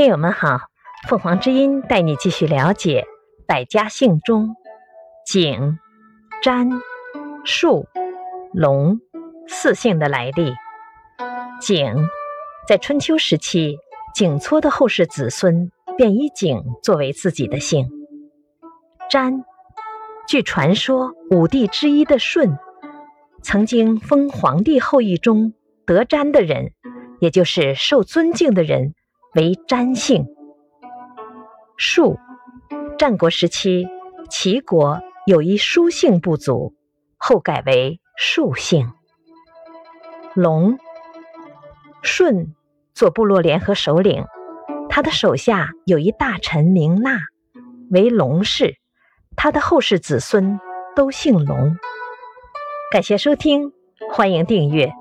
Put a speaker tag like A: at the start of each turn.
A: 听友们好，凤凰之音带你继续了解百家姓中景、詹、树、龙四姓的来历。景在春秋时期，景撮的后世子孙便以景作为自己的姓。詹，据传说，五帝之一的舜曾经封皇帝后裔中得詹的人，也就是受尊敬的人。为詹姓。树，战国时期齐国有一书姓部族，后改为树姓。龙，舜做部落联合首领，他的手下有一大臣名纳，为龙氏，他的后世子孙都姓龙。感谢收听，欢迎订阅。